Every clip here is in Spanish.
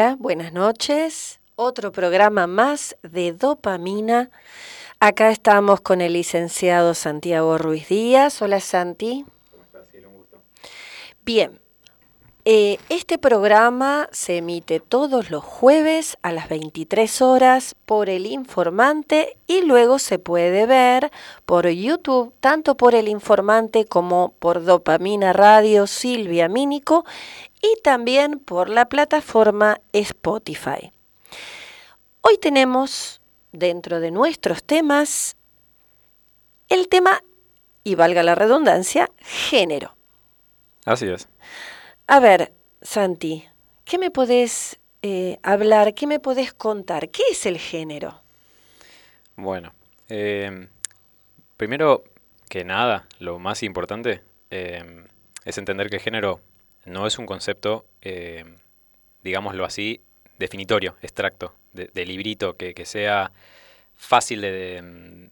Hola, buenas noches. Otro programa más de dopamina. Acá estamos con el licenciado Santiago Ruiz Díaz. Hola Santi. ¿Cómo estás? Sí, un gusto. Bien, eh, este programa se emite todos los jueves a las 23 horas por el informante y luego se puede ver por YouTube, tanto por el informante como por Dopamina Radio Silvia Mínico y también por la plataforma Spotify. Hoy tenemos dentro de nuestros temas el tema, y valga la redundancia, género. Así es. A ver, Santi, ¿qué me podés eh, hablar? ¿Qué me podés contar? ¿Qué es el género? Bueno, eh, primero que nada, lo más importante eh, es entender que género no es un concepto, eh, digámoslo así, definitorio, extracto, de, librito, que, sea fácil de,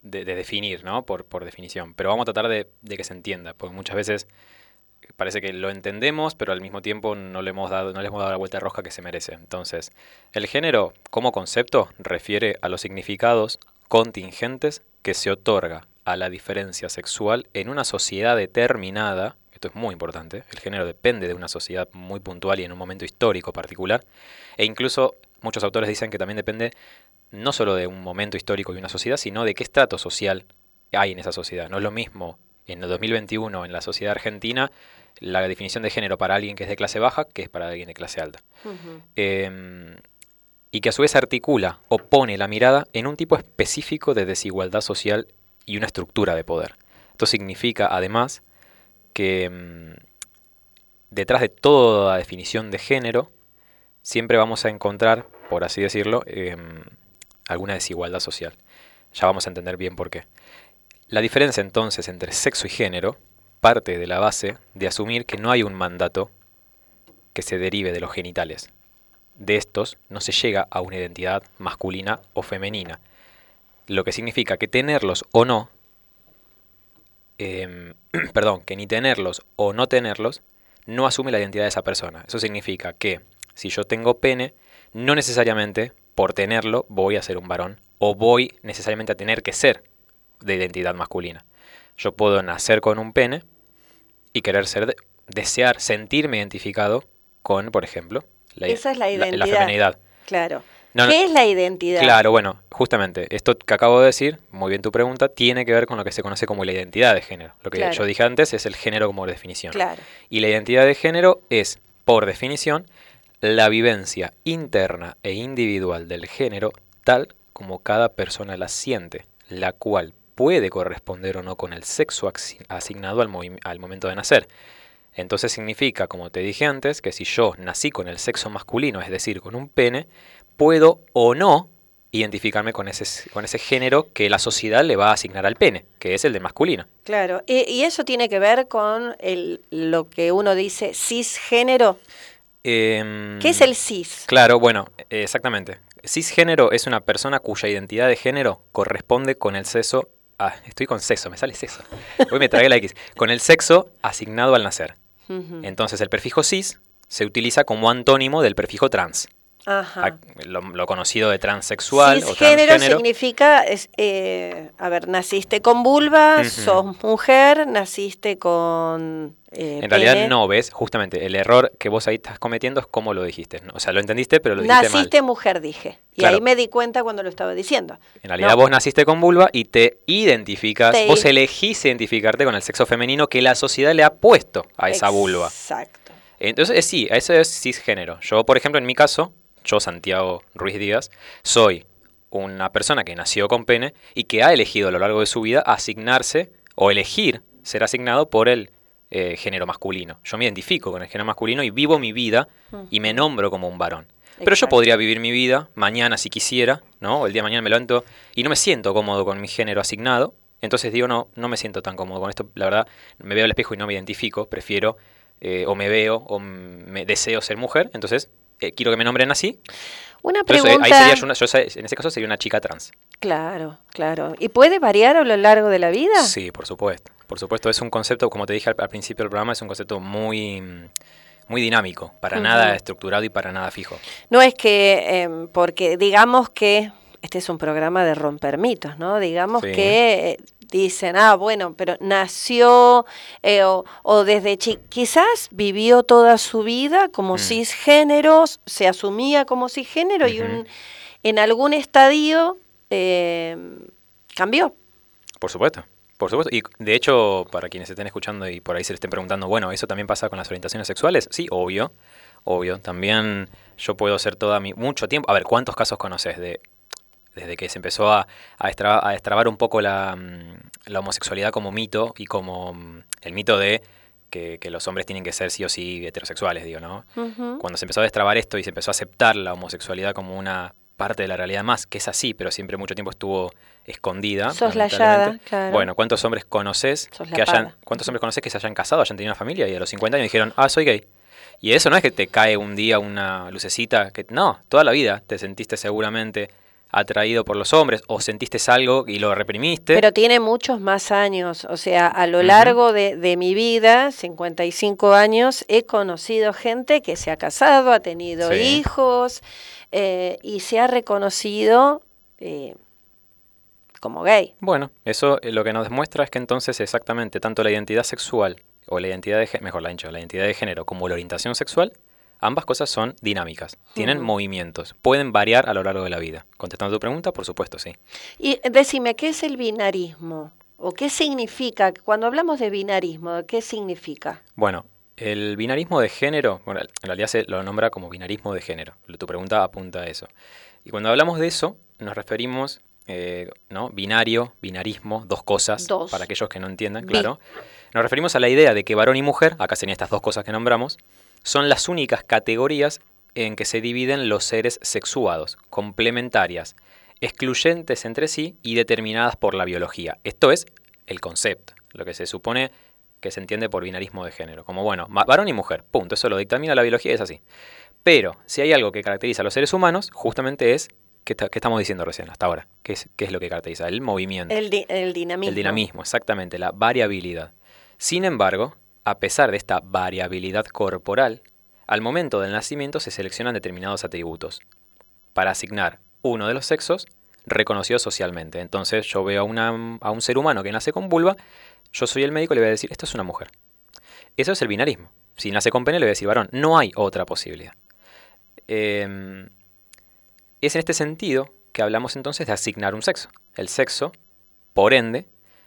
de, de definir, ¿no? Por, por definición. Pero vamos a tratar de que se entienda, porque muchas veces parece que lo entendemos, pero al mismo tiempo no le hemos dado, no le hemos dado la vuelta roja que se merece. Entonces, el género como concepto refiere a los significados contingentes que se otorga a la diferencia sexual en una sociedad determinada. Esto es muy importante. El género depende de una sociedad muy puntual y en un momento histórico particular. E incluso muchos autores dicen que también depende no solo de un momento histórico y una sociedad, sino de qué estrato social hay en esa sociedad. No es lo mismo en el 2021 en la sociedad argentina la definición de género para alguien que es de clase baja que es para alguien de clase alta. Eh, y que a su vez articula o pone la mirada en un tipo específico de desigualdad social y una estructura de poder. Esto significa además que mm, detrás de toda definición de género siempre vamos a encontrar, por así decirlo, em, alguna desigualdad social. Ya vamos a entender bien por qué. La diferencia entonces entre sexo y género parte de la base de asumir que no hay un mandato que se derive de los genitales. De estos no se llega a una identidad masculina o femenina, lo que significa que tenerlos o no, em, perdón, que ni tenerlos o no tenerlos no asume la identidad de esa persona. Eso significa que si yo tengo pene, no necesariamente por tenerlo voy a ser un varón o voy necesariamente a tener que ser de identidad masculina. Yo puedo nacer con un pene y querer ser, de- desear, sentirme identificado con, por ejemplo, la, Esa es la la identidad. feminidad. Claro. No, no, ¿Qué es la identidad? Claro, bueno, justamente, esto que acabo de decir, muy bien tu pregunta, tiene que ver con lo que se conoce como la identidad de género. Lo que Claro. yo dije antes es el género como definición. Claro. Y la identidad de género es, por definición, la vivencia interna e individual del género tal como cada persona la siente, la cual puede corresponder o no con el sexo asignado al, momento de nacer. Entonces significa, como te dije antes, que si yo nací con el sexo masculino, es decir, con un pene, puedo o no identificarme con ese, con ese género que la sociedad le va a asignar al pene, que es el de masculino. Claro. Y, y eso tiene que ver con el, lo que uno dice cisgénero. Em, ¿Qué es el cis? Claro, bueno, exactamente. Cisgénero es una persona cuya identidad de género corresponde con el sexo. Ah, estoy con sexo, me sale sexo. Hoy me tragué la X. Con el sexo asignado al nacer. Entonces, el prefijo cis se utiliza como antónimo del prefijo trans. Ajá. Lo, lo conocido de transexual o Cisgénero transgénero. significa, es, eh, a ver, naciste con vulva, sos mujer, naciste con eh, En realidad pene. no, ves, justamente, el error que vos ahí estás cometiendo es cómo lo dijiste. ¿no? O sea, lo entendiste, pero lo dijiste mal. Naciste mujer, dije. Y Claro. ahí me di cuenta cuando lo estaba diciendo. En realidad No. vos naciste con vulva y te identificas, Te- vos elegís identificarte con el sexo femenino que la sociedad le ha puesto a esa vulva. Exacto. Entonces, eh, sí, eso es cisgénero. Yo, por ejemplo, en mi caso, yo, Santiago Ruiz Díaz, soy una persona que nació con pene y que ha elegido a lo largo de su vida asignarse o elegir ser asignado por el eh, género masculino. Yo me identifico con el género masculino y vivo mi vida y me nombro como un varón. Pero yo podría vivir mi vida mañana si quisiera, ¿no? El día de mañana me levanto y no me siento cómodo con mi género asignado. Entonces digo, no, no me siento tan cómodo con esto. La verdad, me veo al espejo y no me identifico. Prefiero, eh, o me veo, o me deseo ser mujer. Entonces, eh, quiero que me nombren así. Una Entonces, eh, pregunta. ahí sería una- yo en ese caso sería una chica trans. Claro, claro. ¿Y puede variar a lo largo de la vida? Sí, por supuesto. Por supuesto, es un concepto, como te dije al, al principio del programa, es un concepto muy, muy dinámico, para nada estructurado y para nada fijo. No es que, em, porque digamos que este es un programa de romper mitos, ¿no? Digamos que eh, dicen, ah, bueno, pero nació eh, o, desde chico, quizás vivió toda su vida como mm. cisgénero, se asumía como cisgénero y un, en algún estadio em, cambió. Por supuesto. Por supuesto, y de hecho, para quienes estén escuchando y por ahí se le estén preguntando, bueno, ¿eso también pasa con las orientaciones sexuales? Sí, obvio, obvio. También yo puedo ser toda mi... mucho tiempo... A ver, ¿cuántos casos conoces de desde que se empezó a, a, destrabar, un poco la, mm, la, homosexualidad como mito y como mm, el mito de que, los hombres tienen que ser sí o sí heterosexuales, digo, ¿no? Cuando se empezó a destrabar esto y se empezó a aceptar la homosexualidad como una parte de la realidad más, que es así, pero siempre mucho tiempo estuvo escondida. Soslayada, claro. Bueno, ¿cuántos hombres conoces que hayan, cuántos hombres conoces que se hayan casado, hayan tenido una familia y a los 50 años dijeron, ah, soy gay? Y eso no es que te cae un día una lucecita, que no, toda la vida te sentiste seguramente atraído por los hombres o sentiste algo y lo reprimiste. Pero tiene muchos más años, o sea, a lo largo de, de, mi vida, 55 años, he conocido gente que se ha casado, ha tenido hijos, eh, y se ha reconocido eh, como gay. Bueno, eso eh, lo que nos demuestra es que entonces exactamente tanto la identidad sexual o la identidad de mejor la la identidad de género como la orientación sexual, ambas cosas son dinámicas, tienen movimientos, pueden variar a lo largo de la vida. Contestando tu pregunta, por supuesto, sí. Y decime, ¿qué es el binarismo? ¿O qué significa? Cuando hablamos de binarismo, ¿qué significa? Bueno, el binarismo de género, bueno, en realidad se lo nombra como binarismo de género. Tu pregunta apunta a eso. Y cuando hablamos de eso, nos referimos, eh, ¿no? Binario, binarismo, dos cosas, para aquellos que no entiendan, claro. Nos referimos a la idea de que varón y mujer, acá serían estas dos cosas que nombramos, son las únicas categorías en que se dividen los seres sexuados, complementarias, excluyentes entre sí y determinadas por la biología. Esto es el concepto, lo que se supone que se entiende por binarismo de género. Como, bueno, varón y mujer, punto. Eso lo dictamina la biología y es así. Pero si hay algo que caracteriza a los seres humanos, justamente es, ¿qué, estamos diciendo recién hasta ahora? ¿Qué es, ¿Qué es, lo que caracteriza? El movimiento. El, dinamismo. El dinamismo, exactamente, la variabilidad. Sin embargo, a pesar de esta variabilidad corporal, al momento del nacimiento se seleccionan determinados atributos para asignar uno de los sexos reconocido socialmente. Entonces yo veo a, a un ser humano que nace con vulva yo soy el médico y le voy a decir, esto es una mujer. Eso es el binarismo. Si nace con pene, le voy a decir varón. No hay otra posibilidad. Em, es en este sentido que hablamos entonces de asignar un sexo. El sexo, por ende,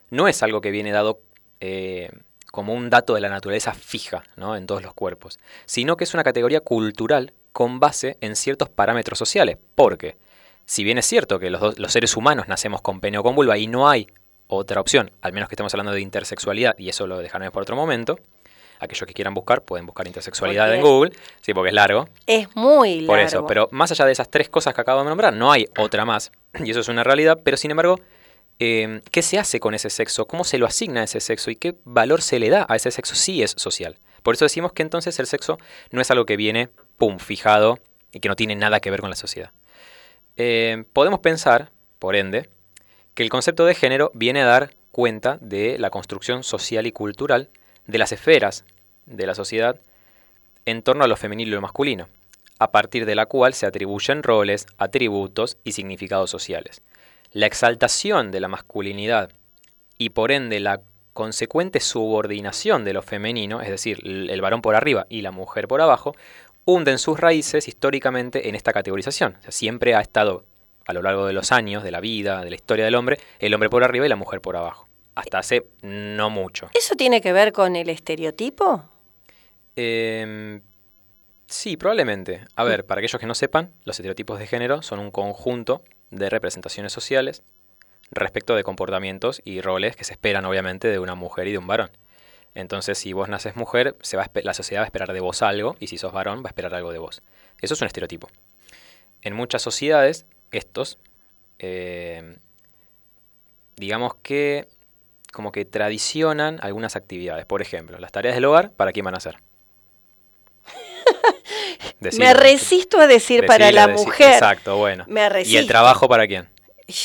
no es algo que viene dado eh, como un dato de la naturaleza fija ¿no? en todos los cuerpos, sino que es una categoría cultural con base en ciertos parámetros sociales. Porque, si bien es cierto que los, los seres humanos nacemos con pene o con vulva y no hay otra opción, al menos que estemos hablando de intersexualidad, y eso lo dejaremos por otro momento. Aquellos que quieran buscar pueden buscar intersexualidad en Google, sí, porque es largo. Es muy largo. Por eso, pero más allá de esas tres cosas que acabo de nombrar, no hay otra más, y eso es una realidad, pero sin embargo, eh, ¿qué se hace con ese sexo? ¿Cómo se lo asigna a ese sexo? ¿Y qué valor se le da a ese sexo? Sí es social. Por eso decimos que entonces el sexo no es algo que viene, pum, fijado y que no tiene nada que ver con la sociedad. Eh, podemos pensar, por ende, que el concepto de género viene a dar cuenta de la construcción social y cultural de las esferas de la sociedad en torno a lo femenino y lo masculino, a partir de la cual se atribuyen roles, atributos y significados sociales. La exaltación de la masculinidad y por ende la consecuente subordinación de lo femenino, es decir, el varón por arriba y la mujer por abajo, hunden sus raíces históricamente en esta categorización. siempre ha estado a lo largo de los años, de la vida, de la historia del hombre, el hombre por arriba y la mujer por abajo. Hasta hace no mucho. ¿Eso tiene que ver con el estereotipo? Em, sí, probablemente. A ver, para aquellos que no sepan, los estereotipos de género son un conjunto de representaciones sociales respecto de comportamientos y roles que se esperan obviamente de una mujer y de un varón. Entonces, si vos naces mujer, se va la sociedad va a esperar de vos algo, y si sos varón, va a esperar algo de vos. Eso es un estereotipo. En muchas sociedades, estos, eh, digamos que como que tradicionan algunas actividades. Por ejemplo, las tareas del hogar, ¿para quién van a ser? Me resisto a decir para la mujer. Exacto, bueno. ¿Y el trabajo para quién?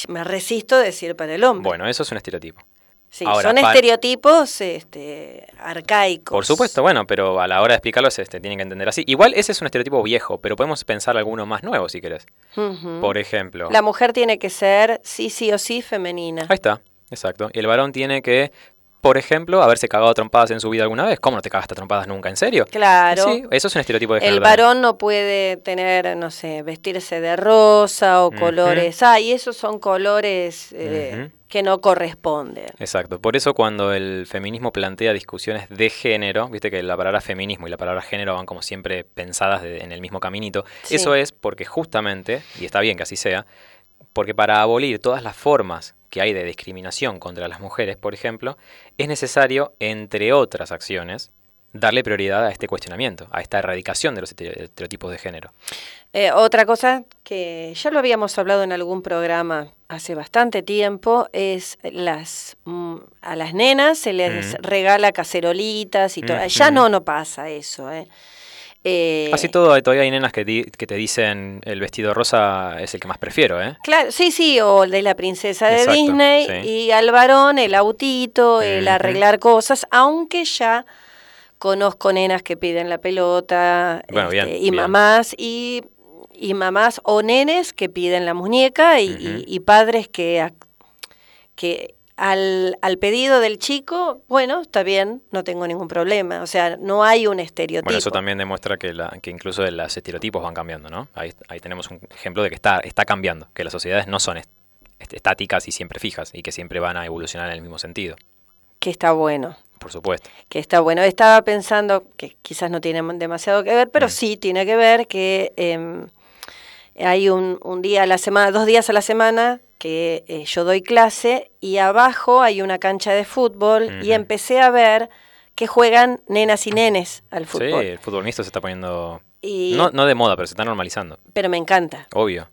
Me resisto a decir para el hombre. Bueno, eso es un estereotipo. Sí, Ahora, son estereotipos este, arcaicos. Por supuesto, bueno, pero a la hora de explicarlos este, tienen que entender así. Igual ese es un estereotipo viejo, pero podemos pensar alguno más nuevo si querés. Por ejemplo, La mujer tiene que ser sí, sí o sí femenina. ahí está, exacto. Y el varón tiene que, por ejemplo, haberse cagado a trompadas en su vida alguna vez. ¿Cómo no te cagaste a trompadas nunca? ¿En serio? Claro. Sí, eso es un estereotipo de género. El varón no puede tener, no sé, vestirse de rosa o colores. Ah, y esos son colores eh, que no corresponden. Exacto. Por eso cuando el feminismo plantea discusiones de género, viste que la palabra feminismo y la palabra género van como siempre pensadas de- en el mismo caminito. Sí. Eso es porque justamente, y está bien que así sea, porque para abolir todas las formas que hay de discriminación contra las mujeres, por ejemplo, es necesario, entre otras acciones, darle prioridad a este cuestionamiento, a esta erradicación de los estere- estereotipos de género. Eh, otra cosa que ya lo habíamos hablado en algún programa hace bastante tiempo es las mm, a las nenas se les Mm. regala cacerolitas y todo. Ya Ujú. no no pasa eso, ¿eh? Eh, Así todo, todavía hay nenas que, di- que te dicen el vestido rosa es el que más prefiero, ¿eh? Claro, sí, sí, o el de la princesa de Disney sí. y al varón el autito, el arreglar cosas, aunque ya conozco nenas que piden la pelota Bueno, bien, este, y bien. mamás y, y mamás o nenes que piden la muñeca y, y- padres que, que al, al pedido del chico, bueno, está bien, no tengo ningún problema, o sea, no hay un estereotipo. Bueno, eso también demuestra que, la, que incluso los estereotipos van cambiando, ¿no? Ahí, ahí tenemos un ejemplo de que está, está cambiando, que las sociedades no son est- est- estáticas y siempre fijas y que siempre van a evolucionar en el mismo sentido, Que está bueno. por supuesto. que está bueno. Estaba pensando que quizás no tiene demasiado que ver, pero Mm. sí tiene que ver que em, hay un, un día a la semana, dos días a la semana que eh, yo doy clase y abajo hay una cancha de fútbol y empecé a ver que juegan nenas y nenes al Sí, fútbol. el fútbol mixto se está poniendo, Y, no, no de moda, pero se está normalizando, Pero me encanta. obvio.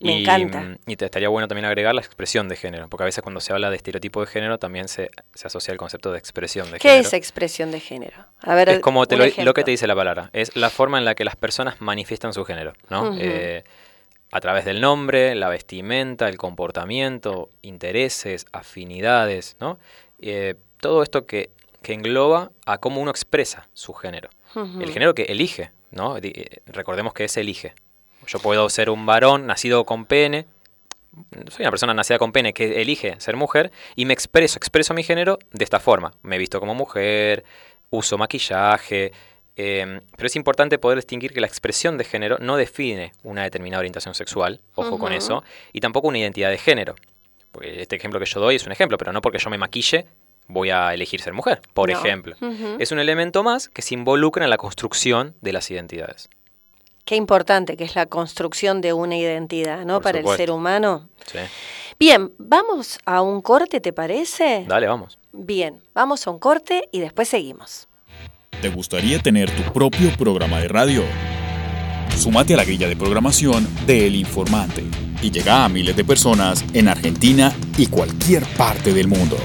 Me y, encanta. mm, Y te estaría bueno también agregar la expresión de género, porque a veces cuando se habla de estereotipo de género también se, se asocia el concepto de expresión de ¿Qué género. es expresión de género? A ver, Es como te lo, lo que te dice la palabra, es la forma en la que las personas manifiestan su género, ¿no? Eh, a través del nombre, la vestimenta, el comportamiento, intereses, afinidades, ¿no? Eh, todo esto que, que engloba a cómo uno expresa su género. El género que elige, ¿no? Eh, Recordemos que es elige. Yo puedo ser un varón nacido con pene, soy una persona nacida con pene que elige ser mujer y me expreso, expreso mi género de esta forma. Me visto como mujer, uso maquillaje, eh, pero es importante poder distinguir que la expresión de género no define una determinada orientación sexual, ojo con eso, y tampoco una identidad de género. Porque este ejemplo que yo doy es un ejemplo, pero no porque yo me maquille voy a elegir ser mujer, por No. ejemplo. Es un elemento más que se involucra en la construcción de las identidades. Qué importante que es la construcción de una identidad, ¿no? Por Para el ser humano. ¿sí? Bien, vamos a un corte, ¿te parece? Dale, vamos. Bien, vamos a un corte y después seguimos. ¿Te gustaría tener tu propio programa de radio? Súmate a la grilla de programación de El Informante y llega a miles de personas en Argentina y cualquier parte del mundo.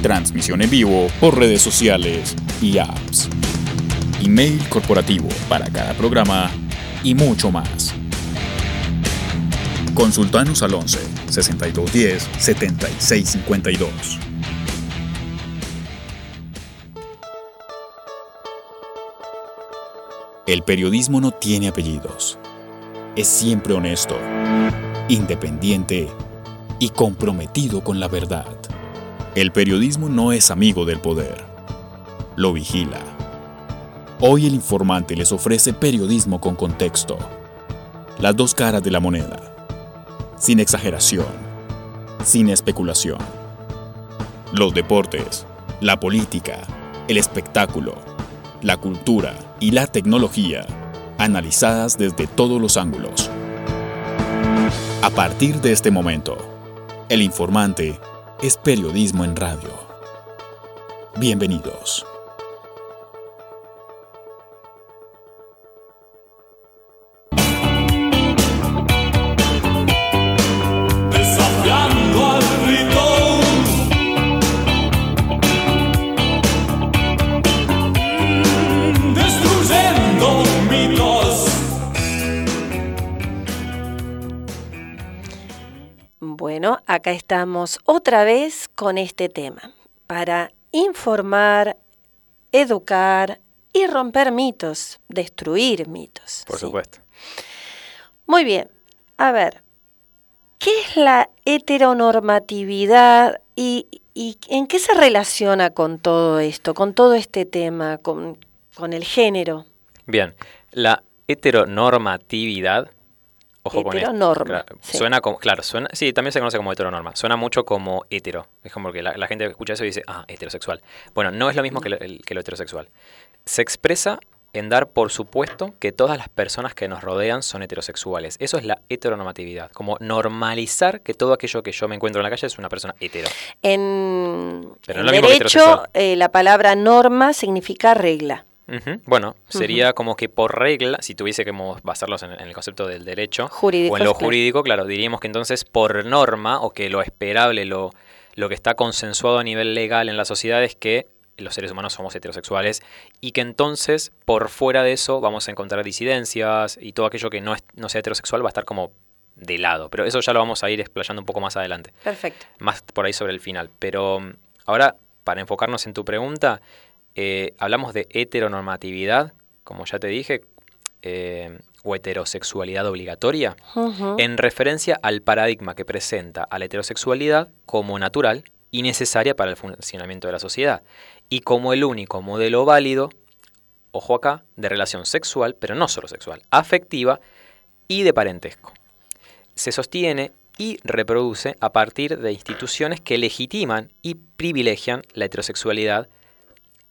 Transmisión en vivo por redes sociales y apps. Email corporativo para cada programa y mucho más. Consultanos al 11 6210 7652. El periodismo no tiene apellidos. Es siempre honesto, independiente y comprometido con la verdad. El periodismo no es amigo del poder. Lo vigila. Hoy el informante les ofrece periodismo con contexto. Las dos caras de la moneda. Sin exageración. Sin especulación. Los deportes, la política, el espectáculo, la cultura y la tecnología, analizadas desde todos los ángulos. A partir de este momento, El Informante es periodismo en radio. Bienvenidos. Acá estamos otra vez con este tema, para informar, educar y romper mitos, destruir mitos. Por ¿sí? supuesto. Muy bien, a ver, ¿qué es la heteronormatividad y, y en qué se relaciona con todo esto, con todo este tema, con, con el género? Bien, la heteronormatividad, ojo con. Heteronorma, Claro, sí. Suena como, claro, suena, sí, también se conoce como heteronorma. Suena mucho como hetero. Es como que la, la gente escucha eso y dice, ah, heterosexual. Bueno, no es lo mismo que lo, el- que lo heterosexual. Se expresa en dar por supuesto que todas las personas que nos rodean son heterosexuales. Eso es la heteronormatividad, como normalizar que todo aquello que yo me encuentro en la calle es una persona hetero. En, Pero en no es lo mismo que derecho, heterosexual. eh, la palabra norma significa regla. Ujú. Bueno, sería como que por regla, si tuviese que basarlos en, en el concepto del derecho Jurídico, o en lo claro. jurídico, claro, diríamos que entonces por norma o que lo esperable, lo, lo que está consensuado a nivel legal en la sociedad es que los seres humanos somos heterosexuales y que entonces por fuera de eso vamos a encontrar disidencias y todo aquello que no, es, no sea heterosexual va a estar como de lado. Pero eso ya lo vamos a ir explayando un poco más adelante Perfecto. más por ahí sobre el final. Pero mm, ahora, para enfocarnos en tu pregunta, eh, hablamos de heteronormatividad, como ya te dije, eh, o heterosexualidad obligatoria, en referencia al paradigma que presenta a la heterosexualidad como natural y necesaria para el funcionamiento de la sociedad, y como el único modelo válido, ojo acá, de relación sexual, pero no solo sexual, afectiva y de parentesco. Se sostiene y reproduce a partir de instituciones que legitiman y privilegian la heterosexualidad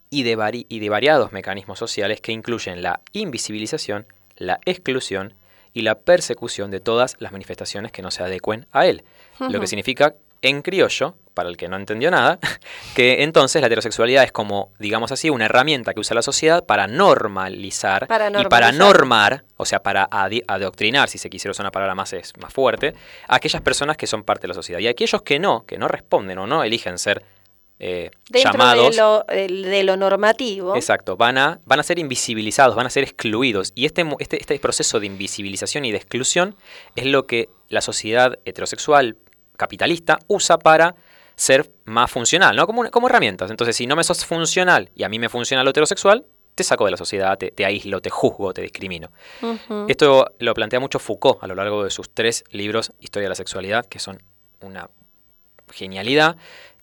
y de, vari- y de variados mecanismos sociales que incluyen la invisibilización, la exclusión y la persecución de todas las manifestaciones que no se adecuen a él. Lo que significa, en criollo, para el que no entendió nada, que entonces la heterosexualidad es como, digamos así, una herramienta que usa la sociedad para normalizar, Para y para normar, o sea, para adoctrinar, si se quisiera usar una palabra más, es más fuerte, a aquellas personas que son parte de la sociedad. Y aquellos que no, que no responden o no eligen ser eh, Dentro llamados. de lo, el- de lo normativo. Exacto, van a, van a ser invisibilizados, van a ser excluidos. Y este, este, este proceso de invisibilización y de exclusión es lo que la sociedad heterosexual capitalista usa para ser más funcional, ¿no? Como, como herramientas. Entonces, si no me sos funcional y a mí me funciona lo heterosexual, te saco de la sociedad, te, te aíslo, te juzgo, te discrimino. Esto lo plantea mucho Foucault a lo largo de sus tres libros, Historia de la Sexualidad, que son una genialidad.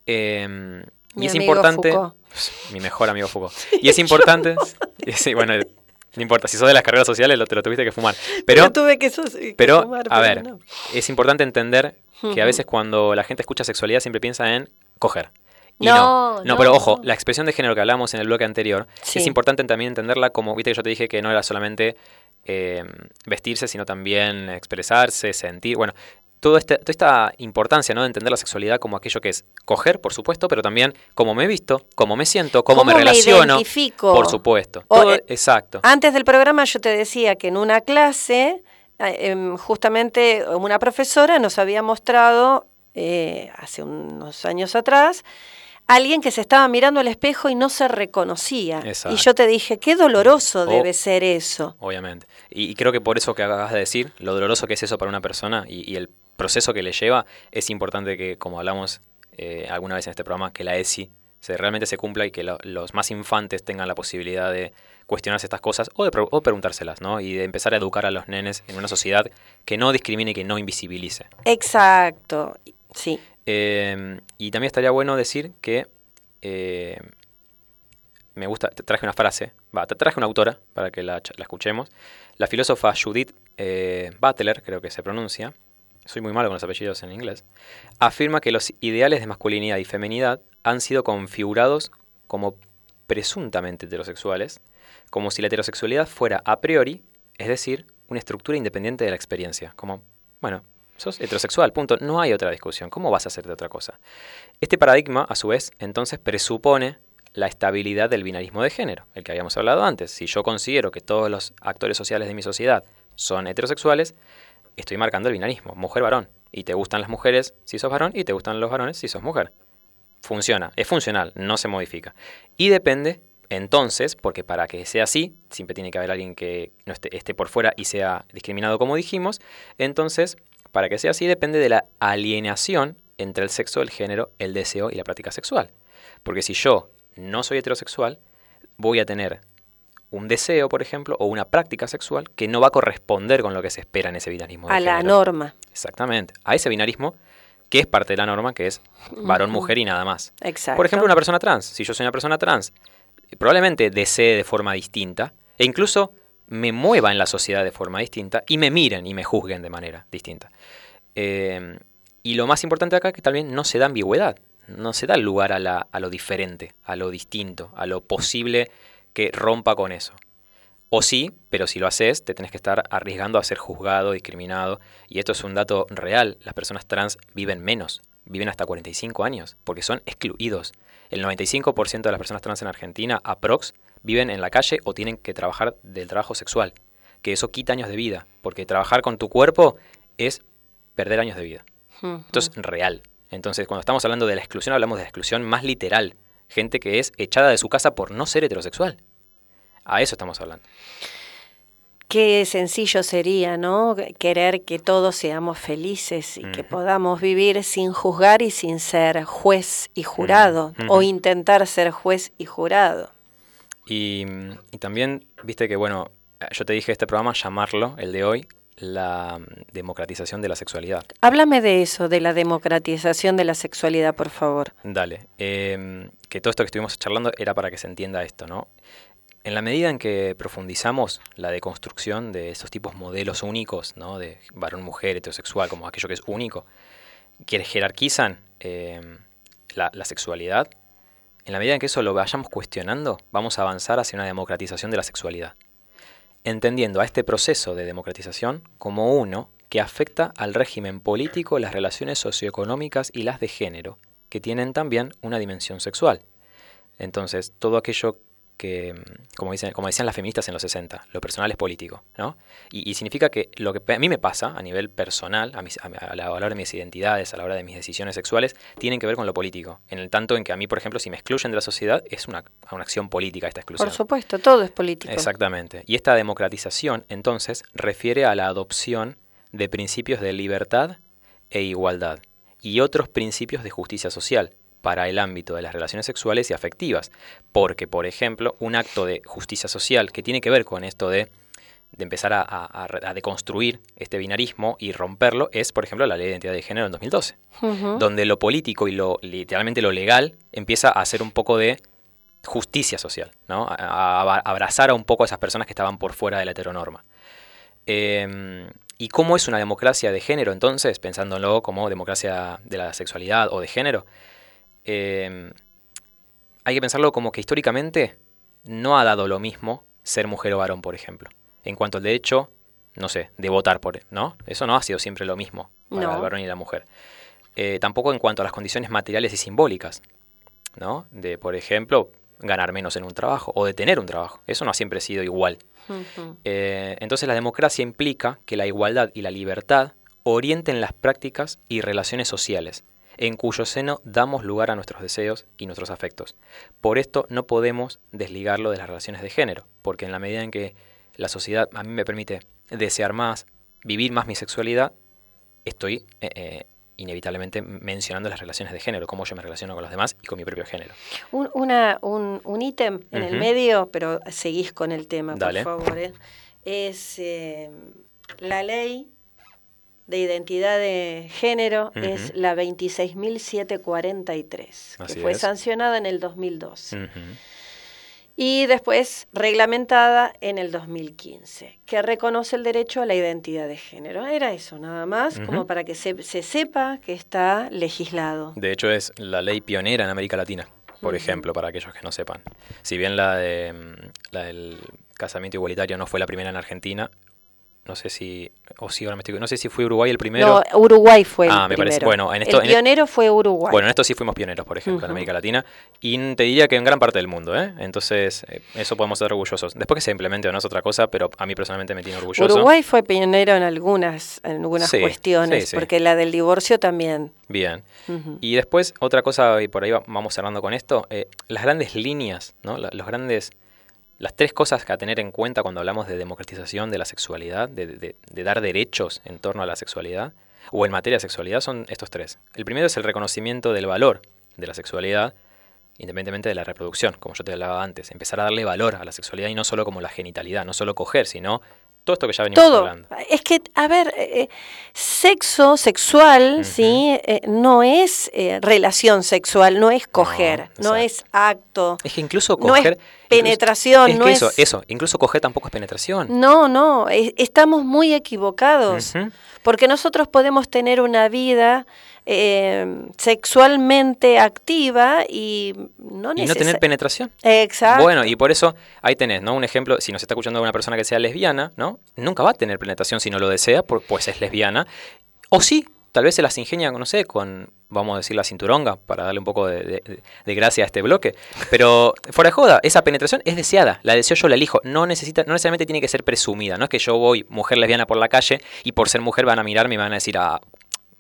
Eh, y Mi es amigo importante. Foucault. Mi mejor amigo Foucault. Y es importante. sí, bueno, no importa, si sos de las carreras sociales lo, te lo tuviste que fumar. Pero, Yo tuve que, que pero fumar, a ver, no. es importante entender que a veces cuando la gente escucha sexualidad siempre piensa en coger. Y No, no, no, no, pero ojo, no. la expresión de género que hablamos en el bloque anterior, Sí. es importante también entenderla como, viste que yo te dije que no era solamente eh, vestirse, sino también expresarse, sentir, bueno, toda esta, toda esta importancia ¿no? de entender la sexualidad como aquello que es coger, por supuesto, pero también cómo me he visto, cómo me siento, cómo, me ¿Cómo me relaciono. identifico? Por supuesto. O, Todo- eh, exacto. Antes del programa yo te decía que en una clase, eh, em, justamente una profesora nos había mostrado, eh, hace unos años atrás, alguien que se estaba mirando al espejo y no se reconocía. Exacto. Y yo te dije, qué doloroso O- debe ser eso. Obviamente. Y, y creo que por eso que acabas de decir, lo doloroso que es eso para una persona y, y el proceso que le lleva, es importante que, como hablamos eh, alguna vez en este programa, que la ESI se, realmente se cumpla y que lo- los más infantes tengan la posibilidad de cuestionarse estas cosas o de o preguntárselas, ¿no? Y de empezar a educar a los nenes en una sociedad que no discrimine y que no invisibilice. Exacto, sí. Eh, y también estaría bueno decir que eh, me gusta, te traje una frase, va, te traje una autora para que la escuchemos. La filósofa Judith eh, Butler, creo que se pronuncia, soy muy malo con los apellidos en inglés, afirma que los ideales de masculinidad y feminidad han sido configurados como presuntamente heterosexuales, como si la heterosexualidad fuera a priori, es decir, una estructura independiente de la experiencia, como, bueno, sos heterosexual, punto, no hay otra discusión, ¿cómo vas a hacer de otra cosa? Este paradigma, a su vez, entonces presupone la estabilidad del binarismo de género, el que habíamos hablado antes. Si yo considero que todos los actores sociales de mi sociedad son heterosexuales, estoy marcando el binarismo, mujer-varón. Y te gustan las mujeres si sos varón y te gustan los varones si sos mujer. Funciona, es funcional, no se modifica. Y depende, entonces, porque para que sea así, siempre tiene que haber alguien que no esté, esté por fuera y sea discriminado como dijimos, entonces para que sea así depende de la alienación entre el sexo, el género, el deseo y la práctica sexual. Porque si yo no soy heterosexual, voy a tener un deseo, por ejemplo, o una práctica sexual que no va a corresponder con lo que se espera en ese binarismo. de A la norma. Exactamente. A ese binarismo que es parte de la norma, que es varón, mujer y nada más. Exacto. Por ejemplo, una persona trans. Si yo soy una persona trans, probablemente desee de forma distinta e incluso me mueva en la sociedad de forma distinta y me miren y me juzguen de manera distinta. Eh, y lo más importante acá es que también no se da ambigüedad, no se da lugar a, la- a lo diferente, a lo distinto, a lo posible que rompa con eso. O sí, pero si lo haces, te tenés que estar arriesgando a ser juzgado, discriminado. Y esto es un dato real. Las personas trans viven menos, viven hasta 45 años, porque son excluidos. El 95% de las personas trans en Argentina, aprox, viven en la calle o tienen que trabajar del trabajo sexual. Que eso quita años de vida, porque trabajar con tu cuerpo es perder años de vida. Esto es real. Entonces, cuando estamos hablando de la exclusión, hablamos de la exclusión más literal. Gente que es echada de su casa por no ser heterosexual. A eso estamos hablando. Qué sencillo sería, ¿no? Querer que todos seamos felices y que podamos vivir sin juzgar y sin ser juez y jurado, o intentar ser juez y jurado. Y, y también, viste que, bueno, yo te dije este programa, llamarlo, el de hoy, la mm, democratización de la sexualidad. Háblame de eso, de la democratización de la sexualidad, por favor. Dale. em, que todo esto que estuvimos charlando era para que se entienda esto, ¿no? En la medida en que profundizamos la deconstrucción de esos tipos modelos únicos, ¿no? De varón-mujer, heterosexual, como aquello que es único, que jerarquizan em, la, la sexualidad, en la medida en que eso lo vayamos cuestionando, vamos a avanzar hacia una democratización de la sexualidad. Entendiendo a este proceso de democratización como uno que afecta al régimen político, las relaciones socioeconómicas y las de género, que tienen también una dimensión sexual. Entonces, todo aquello que, como, dicen, como decían las feministas en los 60, lo personal es político, ¿no? Y, y significa que lo que a mí me pasa a nivel personal, a, mis- a, a la a la hora de mis identidades, a la hora de mis decisiones sexuales, tienen que ver con lo político. En el tanto en que a mí, por ejemplo, si me excluyen de la sociedad, es una, una acción política esta exclusión. Por supuesto, todo es político. Exactamente. Y esta democratización, entonces, refiere a la adopción de principios de libertad e igualdad y otros principios de justicia social para el ámbito de las relaciones sexuales y afectivas. Porque, por ejemplo, un acto de justicia social que tiene que ver con esto de, de empezar a, a- a deconstruir este binarismo y romperlo es, por ejemplo, la ley de identidad de género en 2012 Ujú. donde lo político y lo literalmente lo legal empieza a hacer un poco de justicia social, ¿no? A, a- a abrazar a un poco a esas personas que estaban por fuera de la heteronorma. Eh, ¿Y cómo es una democracia de género entonces, pensándolo como democracia de la sexualidad o de género? Eh, hay que pensarlo como que históricamente no ha dado lo mismo ser mujer o varón, por ejemplo. En cuanto al derecho, no sé, de votar por, ¿no? Eso no ha sido siempre lo mismo para No. el varón y la mujer. Eh, tampoco en cuanto a las condiciones materiales y simbólicas, ¿no? De, por ejemplo, ganar menos en un trabajo o de tener un trabajo. Eso no ha siempre sido igual. Eh, entonces la democracia implica que la igualdad y la libertad orienten las prácticas y relaciones sociales, en cuyo seno damos lugar a nuestros deseos y nuestros afectos. Por esto no podemos desligarlo de las relaciones de género, porque en la medida en que la sociedad a mí me permite desear más, vivir más mi sexualidad, estoy eh, eh, inevitablemente mencionando las relaciones de género, cómo yo me relaciono con los demás y con mi propio género. Un, una, un, un ítem en el medio, pero seguís con el tema, Dale. por favor. ¿eh? Es la ley de identidad de género, es Ujú. la 26.743, que fue es. sancionada en el 2012 Ujú. y después reglamentada en el 2015, que reconoce el derecho a la identidad de género. Era eso nada más, como para que se, se sepa que está legislado. De hecho, es la ley pionera en América Latina, por ejemplo, para aquellos que no sepan. Si bien la, de, mm, la del casamiento igualitario no fue la primera en Argentina, no sé si, o sí, ahora me estoy, no sé si fue Uruguay el primero. No, Uruguay fue el Ah, me parece- primero. bueno, en esto- el en- pionero fue Uruguay. Bueno, en esto sí fuimos pioneros, por ejemplo, en. América Latina, y te diría que en gran parte del mundo, ¿eh? Entonces, eh, eso podemos ser orgullosos. Después que se implemente o no es otra cosa, pero a mí personalmente me tiene orgulloso. Uruguay fue pionero en algunas, en algunas Sí, cuestiones, sí, sí. porque la del divorcio también. Bien. Y después, otra cosa, y por ahí va- vamos cerrando con esto, eh, las grandes líneas, ¿no? La- los grandes, las tres cosas que a tener en cuenta cuando hablamos de democratización de la sexualidad, de, de- de dar derechos en torno a la sexualidad, o en materia de sexualidad son estos tres. El primero es el reconocimiento del valor de la sexualidad, independientemente de la reproducción, como yo te hablaba antes. Empezar a darle valor a la sexualidad y no solo como la genitalidad, no solo coger, sino todo esto que ya venimos Todo. hablando. Es que, a ver, eh, eh, sexo sexual. ¿sí? Eh, no es eh, relación sexual, no es coger, no, es acto. Es que incluso No es coger... incluso- penetración, es no que eso, es- eso, incluso coger tampoco es penetración. No, no, es- estamos muy equivocados. Porque nosotros podemos tener una vida eh, sexualmente activa y no Y no tener penetración. Exacto. Bueno, y por eso ahí tenés, ¿no? Un ejemplo, si nos está escuchando una persona que sea lesbiana, ¿no? Nunca va a tener penetración si no lo desea, pues es lesbiana. O sí, tal vez se las ingenia, no sé, con, vamos a decir, la cinturonga, para darle un poco de, de- de gracia a este bloque. Pero, fuera de joda, esa penetración es deseada, la deseo yo, la elijo. No, necesita, no necesariamente tiene que ser presumida, no es que yo voy, mujer lesbiana por la calle, y por ser mujer van a mirarme y me van a decir, ah,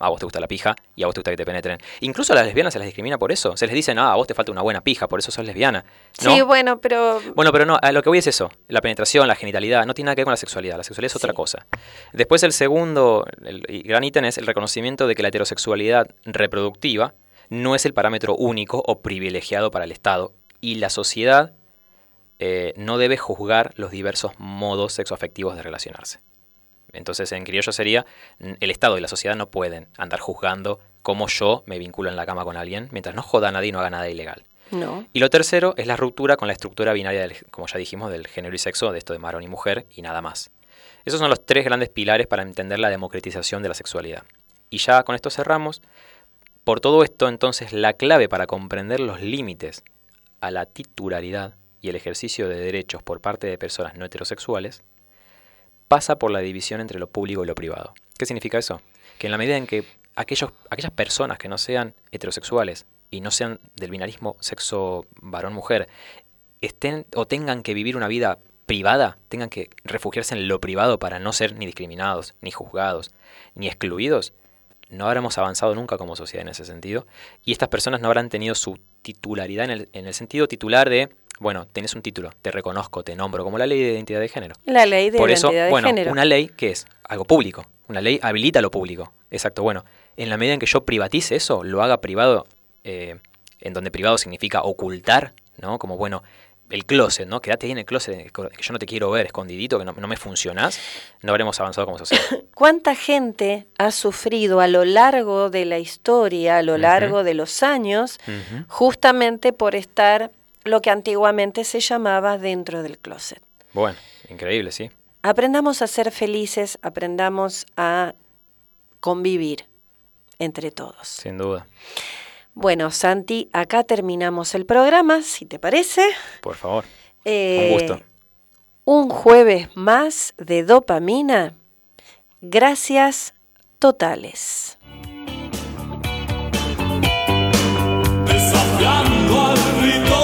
a vos te gusta la pija y a vos te gusta que te penetren. Incluso a las lesbianas se las discrimina por eso. Se les dice, ah, a vos te falta una buena pija, por eso sos lesbiana. ¿no? Sí, bueno, pero Bueno, pero no, a lo que voy es eso. La penetración, la genitalidad, no tiene nada que ver con la sexualidad. La sexualidad es otra Sí. cosa. Después el segundo el, y gran ítem es el reconocimiento de que la heterosexualidad reproductiva no es el parámetro único o privilegiado para el Estado. Y la sociedad eh, no debe juzgar los diversos modos sexoafectivos de relacionarse. Entonces, en criollo sería, el Estado y la sociedad no pueden andar juzgando cómo yo me vinculo en la cama con alguien mientras no joda a nadie y no haga nada ilegal. no. Y lo tercero es la ruptura con la estructura binaria, del, como ya dijimos, del género y sexo, de esto de varón y mujer y nada más. Esos son los tres grandes pilares para entender la democratización de la sexualidad. Y ya con esto cerramos. Por todo esto, entonces, la clave para comprender los límites a la titularidad y el ejercicio de derechos por parte de personas no heterosexuales pasa por la división entre lo público y lo privado. ¿Qué significa eso? Que en la medida en que aquellos, aquellas personas que no sean heterosexuales y no sean del binarismo sexo varón-mujer estén o tengan que vivir una vida privada, tengan que refugiarse en lo privado para no ser ni discriminados, ni juzgados, ni excluidos, no habremos avanzado nunca como sociedad en ese sentido. Y estas personas no habrán tenido su titularidad en el, en el sentido titular de, bueno, tenés un título, te reconozco, te nombro, como la ley de identidad de género. La ley de Por eso, identidad de bueno, género. una ley que es algo público. Una ley habilita lo público. Exacto. Bueno, en la medida en que yo privatice eso, lo haga privado, eh, en donde privado significa ocultar, ¿no? Como, bueno, el closet, ¿no? Quédate ahí en el closet, que yo no te quiero ver escondidito, que no, no me funcionás, no habremos avanzado como sociedad. ¿Cuánta gente ha sufrido a lo largo de la historia, a lo largo de los años, justamente por estar lo que antiguamente se llamaba dentro del closet. Bueno, increíble, sí. Aprendamos a ser felices, aprendamos a convivir entre todos. Sin duda. Bueno, Santi, acá terminamos el programa, si te parece. Por favor. Eh, un gusto. Un jueves más de dopamina. Gracias totales. Desafiando al ritmo.